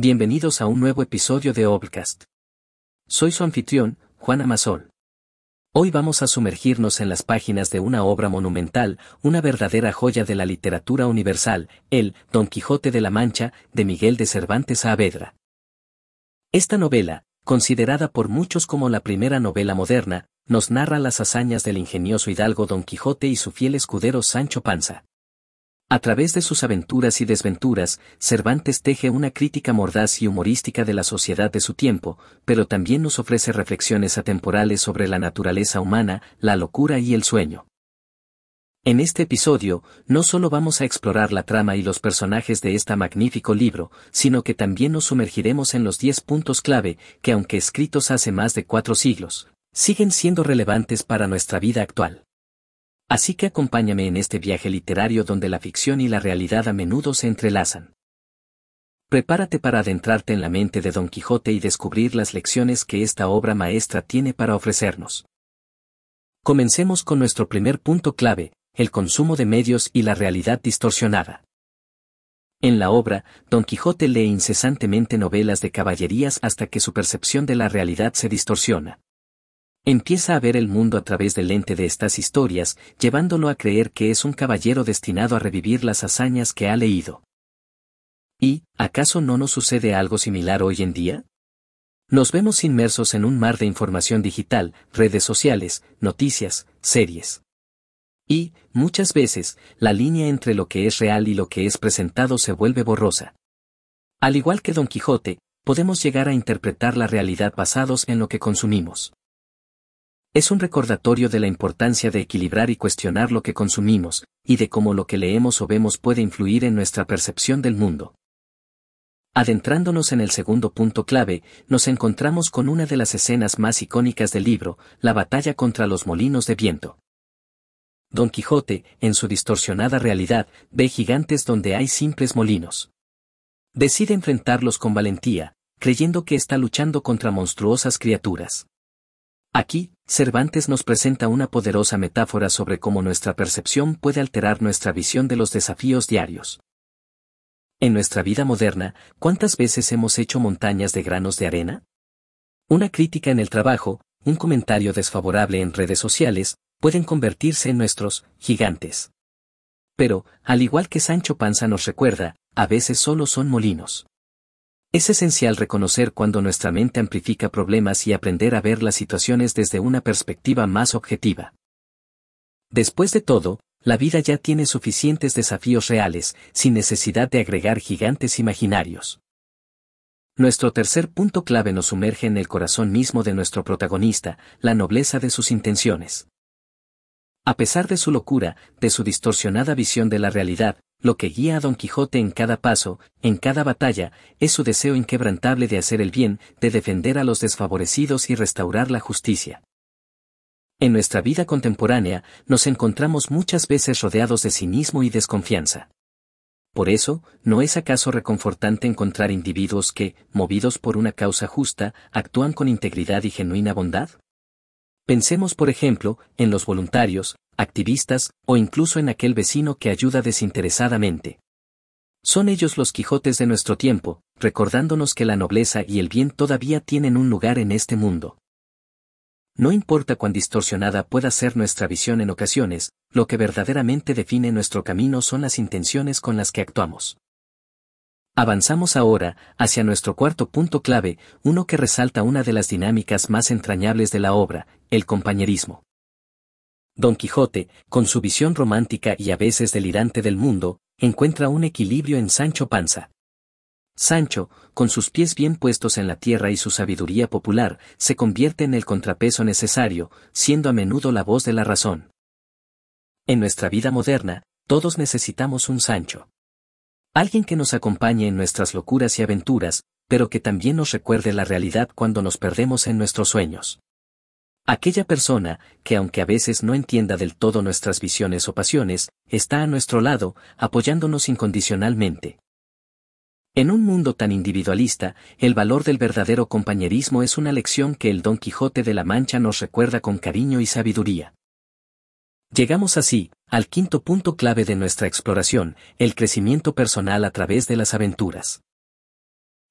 Bienvenidos a un nuevo episodio de Obcast. Soy su anfitrión, Juan Amasol. Hoy vamos a sumergirnos en las páginas de una obra monumental, una verdadera joya de la literatura universal, el Don Quijote de la Mancha, de Miguel de Cervantes Saavedra. Esta novela, considerada por muchos como la primera novela moderna, nos narra las hazañas del ingenioso hidalgo Don Quijote y su fiel escudero Sancho Panza. A través de sus aventuras y desventuras, Cervantes teje una crítica mordaz y humorística de la sociedad de su tiempo, pero también nos ofrece reflexiones atemporales sobre la naturaleza humana, la locura y el sueño. En este episodio, no solo vamos a explorar la trama y los personajes de este magnífico libro, sino que también nos sumergiremos en los 10 puntos clave que aunque escritos hace más de cuatro siglos, siguen siendo relevantes para nuestra vida actual. Así que acompáñame en este viaje literario donde la ficción y la realidad a menudo se entrelazan. Prepárate para adentrarte en la mente de Don Quijote y descubrir las lecciones que esta obra maestra tiene para ofrecernos. Comencemos con nuestro primer punto clave, el consumo de medios y la realidad distorsionada. En la obra, Don Quijote lee incesantemente novelas de caballerías hasta que su percepción de la realidad se distorsiona. Empieza a ver el mundo a través del lente de estas historias, llevándolo a creer que es un caballero destinado a revivir las hazañas que ha leído. ¿Y, acaso no nos sucede algo similar hoy en día? Nos vemos inmersos en un mar de información digital, redes sociales, noticias, series. Y, muchas veces, la línea entre lo que es real y lo que es presentado se vuelve borrosa. Al igual que Don Quijote, podemos llegar a interpretar la realidad basados en lo que consumimos. Es un recordatorio de la importancia de equilibrar y cuestionar lo que consumimos, y de cómo lo que leemos o vemos puede influir en nuestra percepción del mundo. Adentrándonos en el segundo punto clave, nos encontramos con una de las escenas más icónicas del libro, la batalla contra los molinos de viento. Don Quijote, en su distorsionada realidad, ve gigantes donde hay simples molinos. Decide enfrentarlos con valentía, creyendo que está luchando contra monstruosas criaturas. Aquí, Cervantes nos presenta una poderosa metáfora sobre cómo nuestra percepción puede alterar nuestra visión de los desafíos diarios. En nuestra vida moderna, ¿cuántas veces hemos hecho montañas de granos de arena? Una crítica en el trabajo, un comentario desfavorable en redes sociales, pueden convertirse en nuestros gigantes. Pero, al igual que Sancho Panza nos recuerda, a veces solo son molinos. Es esencial reconocer cuando nuestra mente amplifica problemas y aprender a ver las situaciones desde una perspectiva más objetiva. Después de todo, la vida ya tiene suficientes desafíos reales, sin necesidad de agregar gigantes imaginarios. Nuestro tercer punto clave nos sumerge en el corazón mismo de nuestro protagonista, la nobleza de sus intenciones. A pesar de su locura, de su distorsionada visión de la realidad, lo que guía a Don Quijote en cada paso, en cada batalla, es su deseo inquebrantable de hacer el bien, de defender a los desfavorecidos y restaurar la justicia. En nuestra vida contemporánea, nos encontramos muchas veces rodeados de cinismo y desconfianza. Por eso, ¿no es acaso reconfortante encontrar individuos que, movidos por una causa justa, actúan con integridad y genuina bondad? Pensemos, por ejemplo, en los voluntarios, activistas, o incluso en aquel vecino que ayuda desinteresadamente. Son ellos los Quijotes de nuestro tiempo, recordándonos que la nobleza y el bien todavía tienen un lugar en este mundo. No importa cuán distorsionada pueda ser nuestra visión en ocasiones, lo que verdaderamente define nuestro camino son las intenciones con las que actuamos. Avanzamos ahora hacia nuestro cuarto punto clave, uno que resalta una de las dinámicas más entrañables de la obra, el compañerismo. Don Quijote, con su visión romántica y a veces delirante del mundo, encuentra un equilibrio en Sancho Panza. Sancho, con sus pies bien puestos en la tierra y su sabiduría popular, se convierte en el contrapeso necesario, siendo a menudo la voz de la razón. En nuestra vida moderna, todos necesitamos un Sancho. Alguien que nos acompañe en nuestras locuras y aventuras, pero que también nos recuerde la realidad cuando nos perdemos en nuestros sueños. Aquella persona, que aunque a veces no entienda del todo nuestras visiones o pasiones, está a nuestro lado, apoyándonos incondicionalmente. En un mundo tan individualista, el valor del verdadero compañerismo es una lección que el Don Quijote de la Mancha nos recuerda con cariño y sabiduría. Llegamos así, al quinto punto clave de nuestra exploración, el crecimiento personal a través de las aventuras.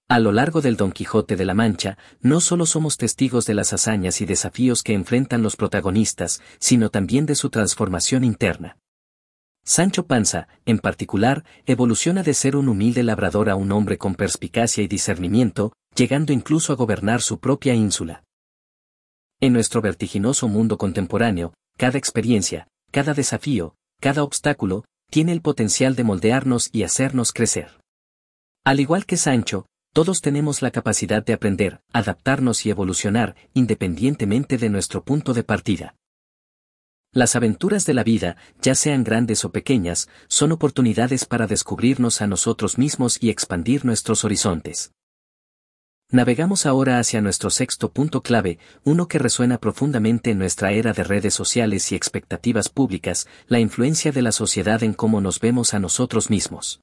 A lo largo del Don Quijote de la Mancha, no solo somos testigos de las hazañas y desafíos que enfrentan los protagonistas, sino también de su transformación interna. Sancho Panza, en particular, evoluciona de ser un humilde labrador a un hombre con perspicacia y discernimiento, llegando incluso a gobernar su propia ínsula. En nuestro vertiginoso mundo contemporáneo, cada experiencia, cada desafío, cada obstáculo, tiene el potencial de moldearnos y hacernos crecer. Al igual que Sancho, todos tenemos la capacidad de aprender, adaptarnos y evolucionar, independientemente de nuestro punto de partida. Las aventuras de la vida, ya sean grandes o pequeñas, son oportunidades para descubrirnos a nosotros mismos y expandir nuestros horizontes. Navegamos ahora hacia nuestro sexto punto clave, uno que resuena profundamente en nuestra era de redes sociales y expectativas públicas, la influencia de la sociedad en cómo nos vemos a nosotros mismos.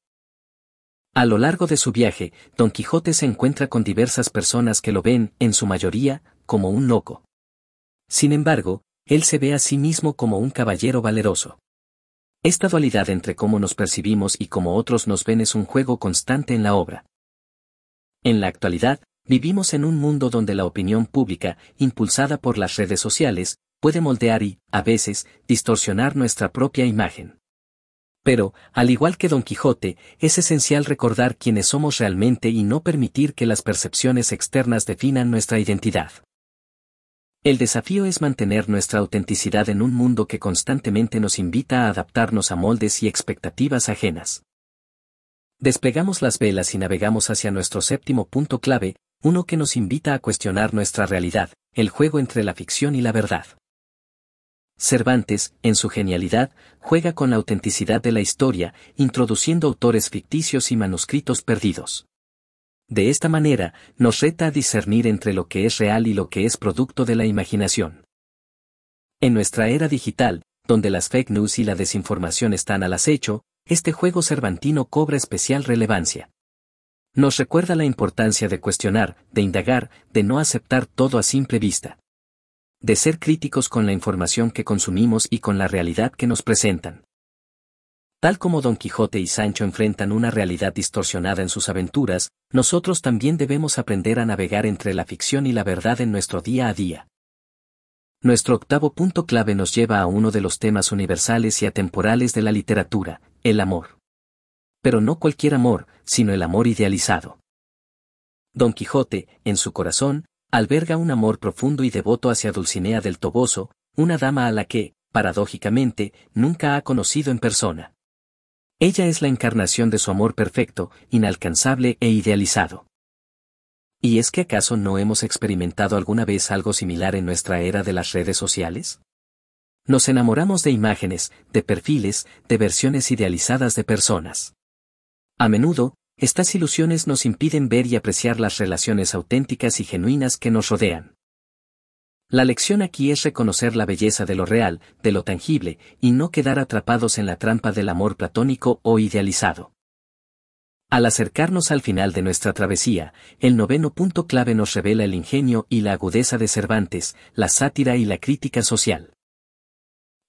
A lo largo de su viaje, Don Quijote se encuentra con diversas personas que lo ven, en su mayoría, como un loco. Sin embargo, él se ve a sí mismo como un caballero valeroso. Esta dualidad entre cómo nos percibimos y cómo otros nos ven es un juego constante en la obra. En la actualidad, vivimos en un mundo donde la opinión pública, impulsada por las redes sociales, puede moldear y, a veces, distorsionar nuestra propia imagen. Pero, al igual que Don Quijote, es esencial recordar quiénes somos realmente y no permitir que las percepciones externas definan nuestra identidad. El desafío es mantener nuestra autenticidad en un mundo que constantemente nos invita a adaptarnos a moldes y expectativas ajenas. Despegamos las velas y navegamos hacia nuestro séptimo punto clave, uno que nos invita a cuestionar nuestra realidad, el juego entre la ficción y la verdad. Cervantes, en su genialidad, juega con la autenticidad de la historia, introduciendo autores ficticios y manuscritos perdidos. De esta manera, nos reta a discernir entre lo que es real y lo que es producto de la imaginación. En nuestra era digital, donde las fake news y la desinformación están al acecho, este juego cervantino cobra especial relevancia. Nos recuerda la importancia de cuestionar, de indagar, de no aceptar todo a simple vista de ser críticos con la información que consumimos y con la realidad que nos presentan. Tal como Don Quijote y Sancho enfrentan una realidad distorsionada en sus aventuras, nosotros también debemos aprender a navegar entre la ficción y la verdad en nuestro día a día. Nuestro octavo punto clave nos lleva a uno de los temas universales y atemporales de la literatura, el amor. Pero no cualquier amor, sino el amor idealizado. Don Quijote, en su corazón, alberga un amor profundo y devoto hacia Dulcinea del Toboso, una dama a la que, paradójicamente, nunca ha conocido en persona. Ella es la encarnación de su amor perfecto, inalcanzable e idealizado. ¿Y es que acaso no hemos experimentado alguna vez algo similar en nuestra era de las redes sociales? Nos enamoramos de imágenes, de perfiles, de versiones idealizadas de personas. A menudo, estas ilusiones nos impiden ver y apreciar las relaciones auténticas y genuinas que nos rodean. La lección aquí es reconocer la belleza de lo real, de lo tangible, y no quedar atrapados en la trampa del amor platónico o idealizado. Al acercarnos al final de nuestra travesía, el noveno punto clave nos revela el ingenio y la agudeza de Cervantes, la sátira y la crítica social.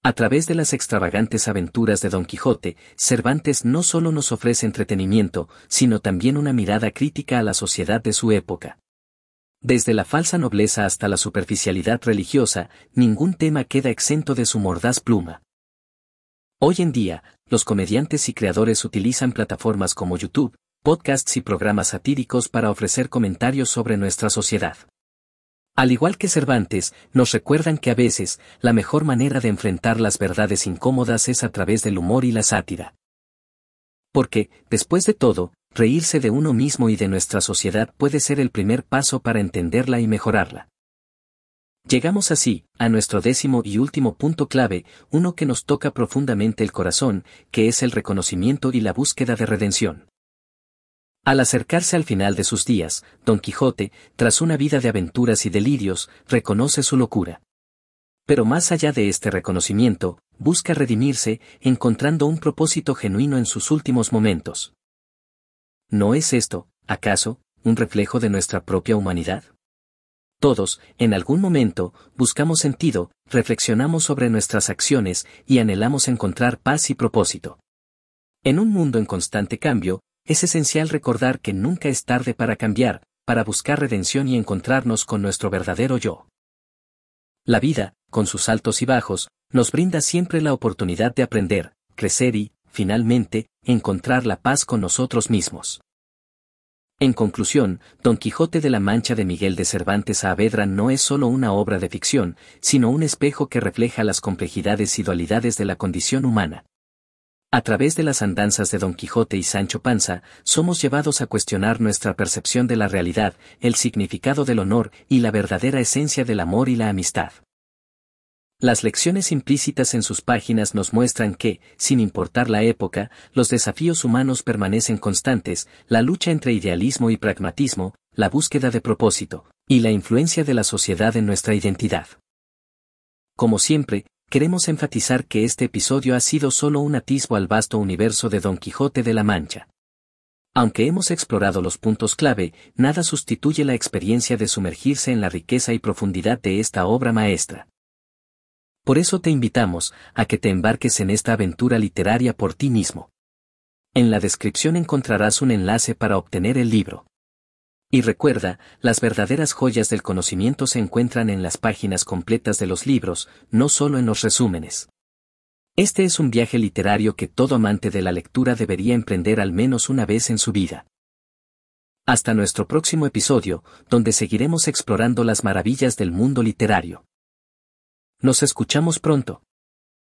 A través de las extravagantes aventuras de Don Quijote, Cervantes no solo nos ofrece entretenimiento, sino también una mirada crítica a la sociedad de su época. Desde la falsa nobleza hasta la superficialidad religiosa, ningún tema queda exento de su mordaz pluma. Hoy en día, los comediantes y creadores utilizan plataformas como YouTube, podcasts y programas satíricos para ofrecer comentarios sobre nuestra sociedad. Al igual que Cervantes, nos recuerdan que a veces, la mejor manera de enfrentar las verdades incómodas es a través del humor y la sátira. Porque, después de todo, reírse de uno mismo y de nuestra sociedad puede ser el primer paso para entenderla y mejorarla. Llegamos así, a nuestro décimo y último punto clave, uno que nos toca profundamente el corazón, que es el reconocimiento y la búsqueda de redención. Al acercarse al final de sus días, Don Quijote, tras una vida de aventuras y delirios, reconoce su locura. Pero más allá de este reconocimiento, busca redimirse, encontrando un propósito genuino en sus últimos momentos. ¿No es esto, acaso, un reflejo de nuestra propia humanidad? Todos, en algún momento, buscamos sentido, reflexionamos sobre nuestras acciones y anhelamos encontrar paz y propósito. En un mundo en constante cambio, es esencial recordar que nunca es tarde para cambiar, para buscar redención y encontrarnos con nuestro verdadero yo. La vida, con sus altos y bajos, nos brinda siempre la oportunidad de aprender, crecer y, finalmente, encontrar la paz con nosotros mismos. En conclusión, Don Quijote de la Mancha de Miguel de Cervantes Saavedra no es solo una obra de ficción, sino un espejo que refleja las complejidades y dualidades de la condición humana. A través de las andanzas de Don Quijote y Sancho Panza, somos llevados a cuestionar nuestra percepción de la realidad, el significado del honor y la verdadera esencia del amor y la amistad. Las lecciones implícitas en sus páginas nos muestran que, sin importar la época, los desafíos humanos permanecen constantes, la lucha entre idealismo y pragmatismo, la búsqueda de propósito, y la influencia de la sociedad en nuestra identidad. Como siempre, queremos enfatizar que este episodio ha sido solo un atisbo al vasto universo de Don Quijote de la Mancha. Aunque hemos explorado los puntos clave, nada sustituye la experiencia de sumergirse en la riqueza y profundidad de esta obra maestra. Por eso te invitamos a que te embarques en esta aventura literaria por ti mismo. En la descripción encontrarás un enlace para obtener el libro. Y recuerda, las verdaderas joyas del conocimiento se encuentran en las páginas completas de los libros, no solo en los resúmenes. Este es un viaje literario que todo amante de la lectura debería emprender al menos una vez en su vida. Hasta nuestro próximo episodio, donde seguiremos explorando las maravillas del mundo literario. Nos escuchamos pronto.